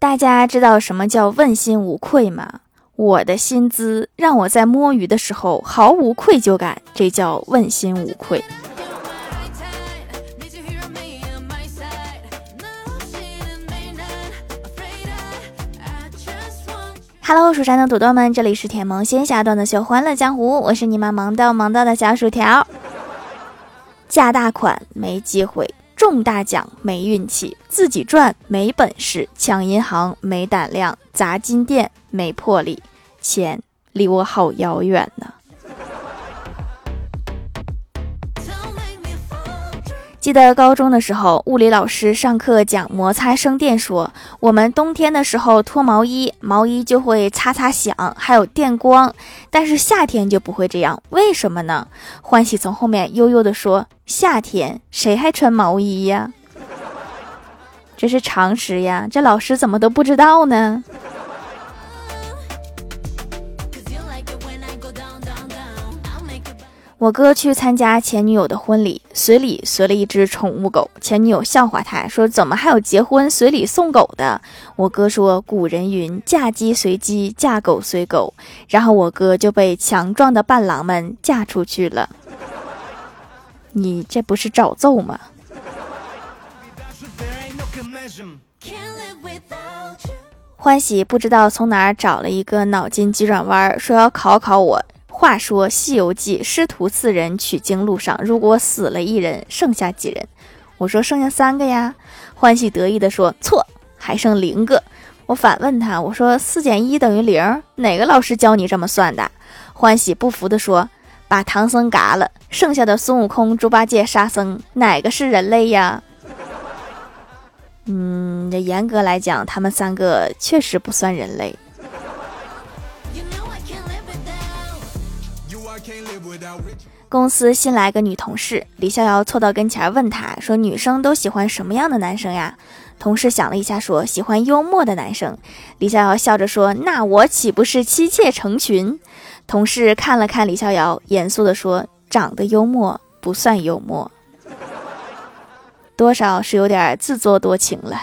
大家知道什么叫问心无愧吗？我的薪资让我在摸鱼的时候毫无愧疚感，这叫问心无愧。Hello，蜀山的土豆们，这里是甜萌仙侠段的秀欢乐江湖，我是你们萌到萌到的小薯条。嫁大款没机会。中大奖没运气，自己赚没本事，抢银行没胆量，砸金店没魄力，钱离我好遥远呢。记得高中的时候，物理老师上课讲摩擦生电，说我们冬天的时候脱毛衣，毛衣就会擦擦响，还有电光；但是夏天就不会这样，为什么呢？欢喜从后面悠悠地说：“夏天谁还穿毛衣呀？这是常识呀，这老师怎么都不知道呢？”我哥去参加前女友的婚礼，随礼随了一只宠物狗。前女友笑话他说：“怎么还有结婚随礼送狗的？”我哥说：“古人云，嫁鸡随鸡，嫁狗随狗。”然后我哥就被强壮的伴郎们嫁出去了。你这不是找揍吗？欢喜不知道从哪儿找了一个脑筋急转弯，说要考考我。话说《西游记》师徒四人取经路上，如果死了一人，剩下几人？我说剩下三个呀。欢喜得意地说错，还剩零个。我反问他，我说四减一等于零，哪个老师教你这么算的？欢喜不服地说，把唐僧嘎了，剩下的孙悟空、猪八戒、沙僧，哪个是人类呀？嗯，这严格来讲，他们三个确实不算人类。公司新来个女同事，李逍遥凑到跟前问她说：“女生都喜欢什么样的男生呀？”同事想了一下，说：“喜欢幽默的男生。”李逍遥笑着说：“那我岂不是妻妾成群？”同事看了看李逍遥，严肃地说：“长得幽默不算幽默，多少是有点自作多情了。”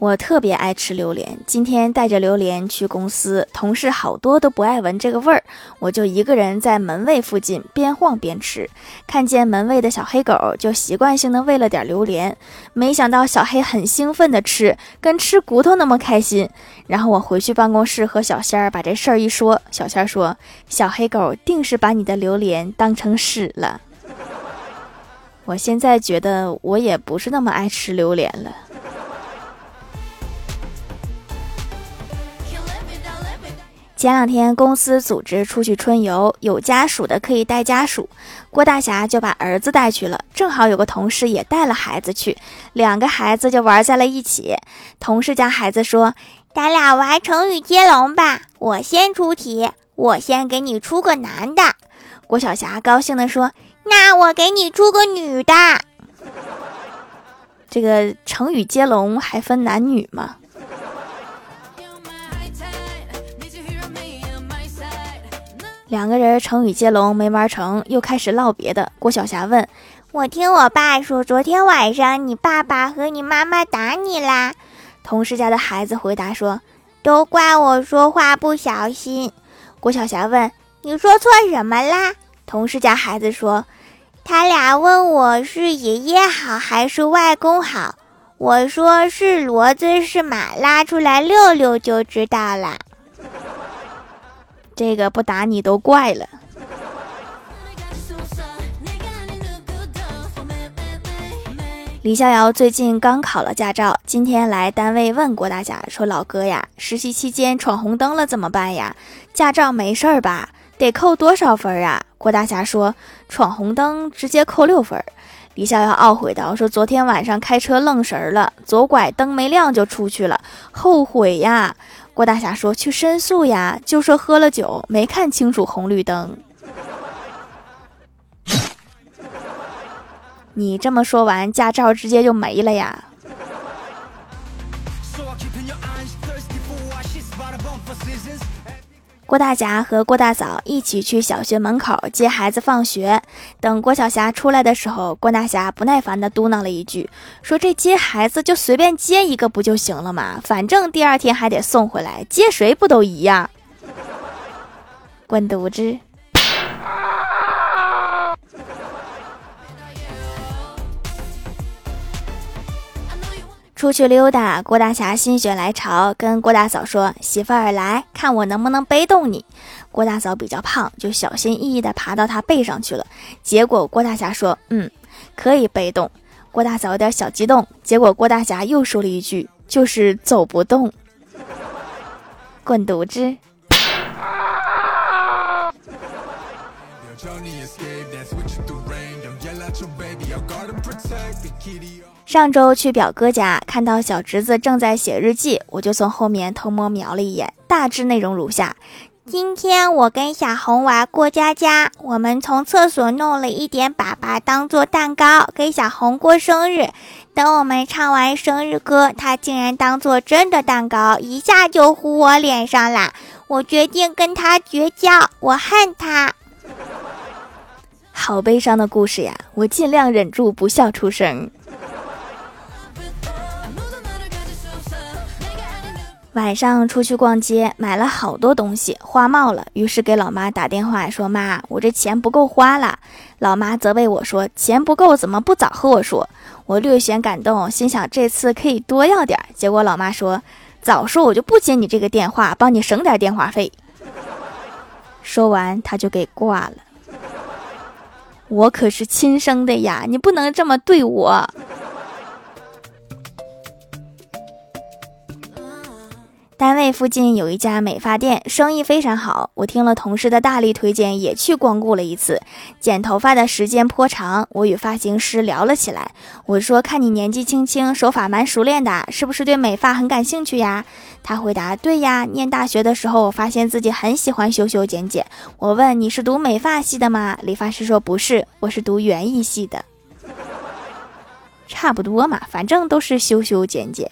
我特别爱吃榴莲，今天带着榴莲去公司，同事好多都不爱闻这个味儿，我就一个人在门卫附近边晃边吃。看见门卫的小黑狗，就习惯性的喂了点榴莲，没想到小黑很兴奋的吃，跟吃骨头那么开心。然后我回去办公室和小仙儿把这事儿一说，小仙儿说：“小黑狗定是把你的榴莲当成屎了。”我现在觉得我也不是那么爱吃榴莲了。前两天公司组织出去春游，有家属的可以带家属，郭大侠就把儿子带去了。正好有个同事也带了孩子去，两个孩子就玩在了一起。同事家孩子说：“咱俩玩成语接龙吧，我先出题，我先给你出个男的。”郭晓霞高兴地说：“那我给你出个女的。”这个成语接龙还分男女吗？两个人成语接龙没玩成，又开始唠别的。郭晓霞问：“我听我爸说，昨天晚上你爸爸和你妈妈打你啦？”同事家的孩子回答说：“都怪我说话不小心。”郭晓霞问：“你说错什么啦？”同事家孩子说：“他俩问我是爷爷好还是外公好，我说是骡子是马拉出来溜溜就知道了。”这个不打你都怪了。李逍遥最近刚考了驾照，今天来单位问郭大侠说：“老哥呀，实习期间闯红灯了怎么办呀？驾照没事儿吧？得扣多少分啊？”郭大侠说：“闯红灯直接扣六分。”一下要懊悔道：“说昨天晚上开车愣神儿了，左拐灯没亮就出去了，后悔呀。”郭大侠说：“去申诉呀，就说喝了酒没看清楚红绿灯。”你这么说完，驾照直接就没了呀？郭大侠和郭大嫂一起去小学门口接孩子放学。等郭小霞出来的时候，郭大侠不耐烦地嘟囔了一句：“说这接孩子就随便接一个不就行了吗？反正第二天还得送回来，接谁不都一样？” 滚犊子！出去溜达，郭大侠心血来潮，跟郭大嫂说：“媳妇儿，来看我能不能背动你。”郭大嫂比较胖，就小心翼翼地爬到他背上去了。结果郭大侠说：“嗯，可以背动。”郭大嫂有点小激动。结果郭大侠又说了一句：“就是走不动。”滚犊子！上周去表哥家，看到小侄子正在写日记，我就从后面偷摸瞄了一眼，大致内容如下：今天我跟小红玩过家家，我们从厕所弄了一点粑粑当做蛋糕给小红过生日。等我们唱完生日歌，他竟然当做真的蛋糕，一下就糊我脸上啦！我决定跟他绝交，我恨他。好悲伤的故事呀！我尽量忍住不笑出声。晚上出去逛街，买了好多东西，花冒了，于是给老妈打电话说：“妈，我这钱不够花了。”老妈责备我说：“钱不够怎么不早和我说？”我略显感动，心想这次可以多要点。结果老妈说：“早说我就不接你这个电话，帮你省点电话费。”说完，他就给挂了。我可是亲生的呀，你不能这么对我。单位附近有一家美发店，生意非常好。我听了同事的大力推荐，也去光顾了一次。剪头发的时间颇长，我与发型师聊了起来。我说：“看你年纪轻轻，手法蛮熟练的，是不是对美发很感兴趣呀？”他回答：“对呀，念大学的时候，我发现自己很喜欢修修剪剪。”我问：“你是读美发系的吗？”理发师说：“不是，我是读园艺系的。”差不多嘛，反正都是修修剪剪。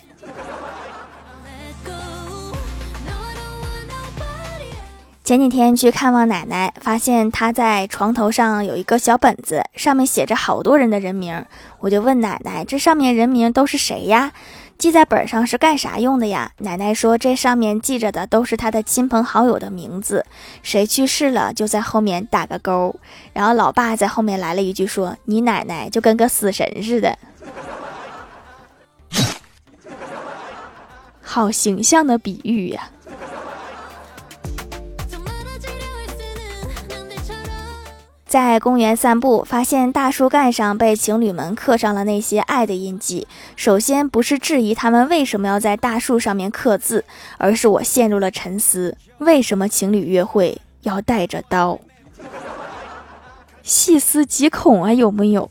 前几天去看望奶奶，发现她在床头上有一个小本子，上面写着好多人的人名。我就问奶奶：“这上面人名都是谁呀？记在本上是干啥用的呀？”奶奶说：“这上面记着的都是她的亲朋好友的名字，谁去世了就在后面打个勾。”然后老爸在后面来了一句说：“你奶奶就跟个死神似的。”好形象的比喻呀！在公园散步，发现大树干上被情侣们刻上了那些爱的印记。首先不是质疑他们为什么要在大树上面刻字，而是我陷入了沉思：为什么情侣约会要带着刀？细思极恐啊，有没有？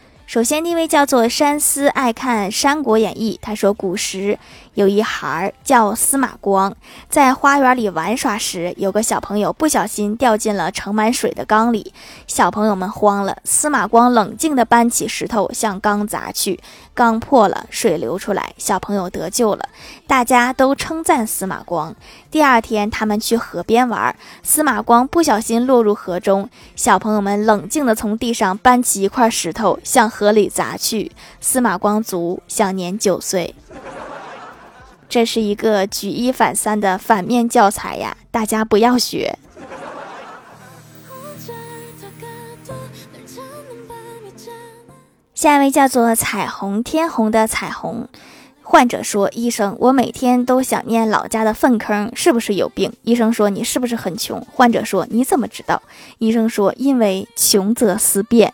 首先，第一位叫做山思爱看《三国演义》，他说古时。有一孩儿叫司马光，在花园里玩耍时，有个小朋友不小心掉进了盛满水的缸里，小朋友们慌了。司马光冷静地搬起石头向缸砸去，缸破了，水流出来，小朋友得救了。大家都称赞司马光。第二天，他们去河边玩，司马光不小心落入河中，小朋友们冷静地从地上搬起一块石头向河河里砸去，司马光卒，享年九岁。这是一个举一反三的反面教材呀，大家不要学。下一位叫做彩虹天虹的彩虹患者说：“医生，我每天都想念老家的粪坑，是不是有病？”医生说：“你是不是很穷？”患者说：“你怎么知道？”医生说：“因为穷则思变。”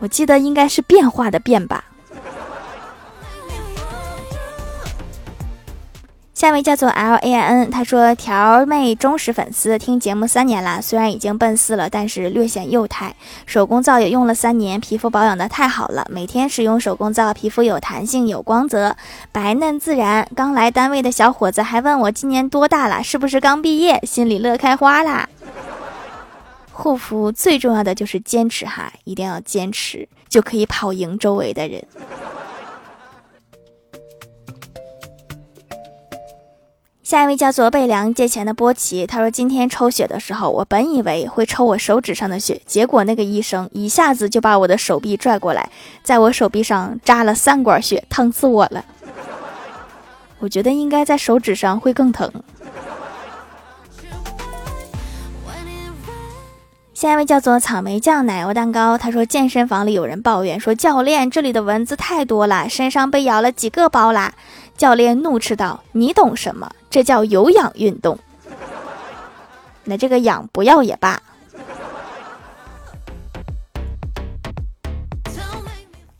我记得应该是变化的变吧。下一位叫做 L A I N，他说条妹忠实粉丝，听节目三年了，虽然已经奔四了，但是略显幼态。手工皂也用了三年，皮肤保养的太好了，每天使用手工皂，皮肤有弹性、有光泽，白嫩自然。刚来单位的小伙子还问我今年多大了，是不是刚毕业，心里乐开花啦。护肤最重要的就是坚持哈，一定要坚持，就可以跑赢周围的人。下一位叫做贝良借钱的波奇，他说今天抽血的时候，我本以为会抽我手指上的血，结果那个医生一下子就把我的手臂拽过来，在我手臂上扎了三管血，疼死我了。我觉得应该在手指上会更疼。下一位叫做草莓酱奶油蛋糕，他说健身房里有人抱怨说教练这里的蚊子太多了，身上被咬了几个包啦。教练怒斥道：“你懂什么？这叫有氧运动。那这个氧不要也罢。”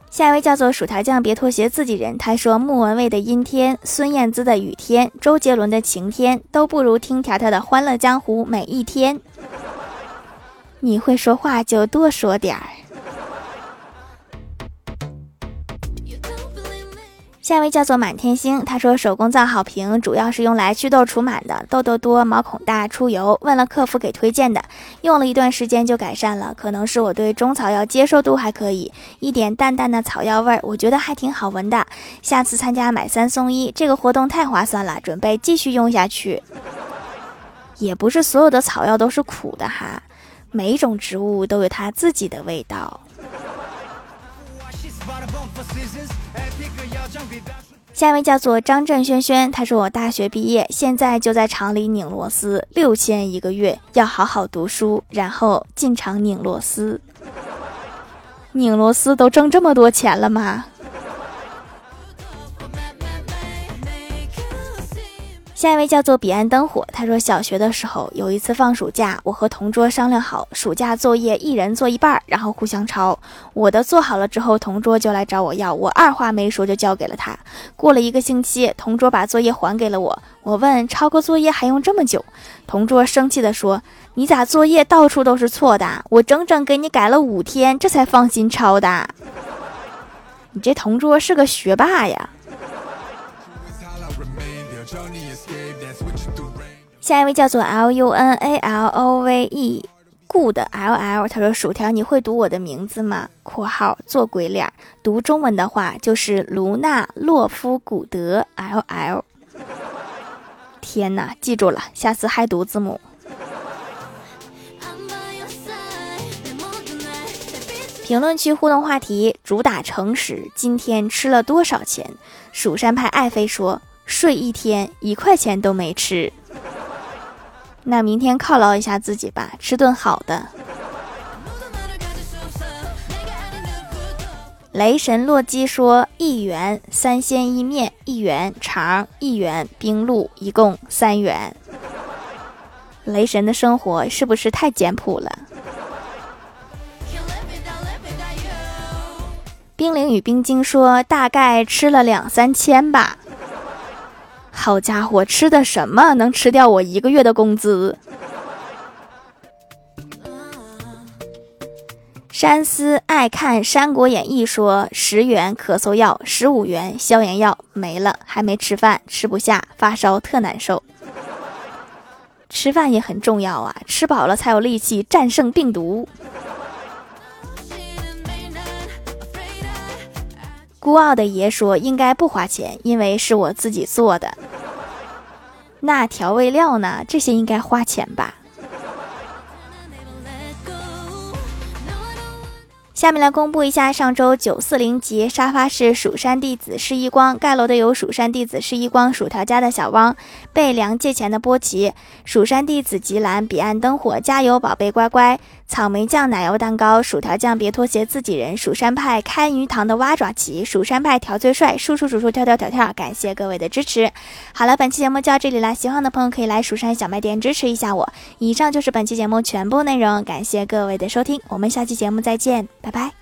下一位叫做薯条酱，别拖鞋，自己人。他说：“莫文蔚的阴天，孙燕姿的雨天，周杰伦的晴天，都不如听条条的欢乐江湖每一天。”你会说话就多说点儿。下一位叫做满天星，他说手工皂好评，主要是用来祛痘除螨的，痘痘多、毛孔大、出油。问了客服给推荐的，用了一段时间就改善了，可能是我对中草药接受度还可以，一点淡淡的草药味儿，我觉得还挺好闻的。下次参加买三送一这个活动太划算了，准备继续用下去。也不是所有的草药都是苦的哈，每一种植物都有它自己的味道。下一位叫做张震轩轩，他说我大学毕业，现在就在厂里拧螺丝，六千一个月，要好好读书，然后进厂拧螺丝。拧螺丝都挣这么多钱了吗？下一位叫做彼岸灯火，他说小学的时候有一次放暑假，我和同桌商量好，暑假作业一人做一半，然后互相抄。我的做好了之后，同桌就来找我要，我二话没说就交给了他。过了一个星期，同桌把作业还给了我，我问抄个作业还用这么久？同桌生气的说：“你咋作业到处都是错的？我整整给你改了五天，这才放心抄的。你这同桌是个学霸呀！”下一位叫做 L U N A L O V E，Good L L，他说：“薯条，你会读我的名字吗？”（括号做鬼脸）读中文的话就是卢娜洛夫古德 L L。天哪，记住了，下次还读字母。评论区互动话题主打诚实，今天吃了多少钱？蜀山派爱妃说：“睡一天一块钱都没吃。”那明天犒劳一下自己吧，吃顿好的。雷神洛基说：“一元三鲜一面，一元肠，一元冰露，一共三元。”雷神的生活是不是太简朴了？冰凌与冰晶说：“大概吃了两三千吧。”好家伙，吃的什么能吃掉我一个月的工资？山思爱看《三国演义》说十元咳嗽药，十五元消炎药没了，还没吃饭，吃不下，发烧特难受。吃饭也很重要啊，吃饱了才有力气战胜病毒。孤傲的爷说：“应该不花钱，因为是我自己做的。那调味料呢？这些应该花钱吧。”下面来公布一下上周九四零级沙发是蜀山弟子释一光盖楼的有蜀山弟子释一光、薯条家的小汪、被梁借钱的波奇、蜀山弟子吉兰、彼岸灯火、加油宝贝乖乖、草莓酱奶油蛋糕、薯条酱别拖鞋、自己人、蜀山派开鱼塘的蛙爪奇、蜀山派调最帅、叔叔叔叔跳跳跳跳，感谢各位的支持。好了，本期节目就到这里了，喜欢的朋友可以来蜀山小卖店支持一下我。以上就是本期节目全部内容，感谢各位的收听，我们下期节目再见，拜拜。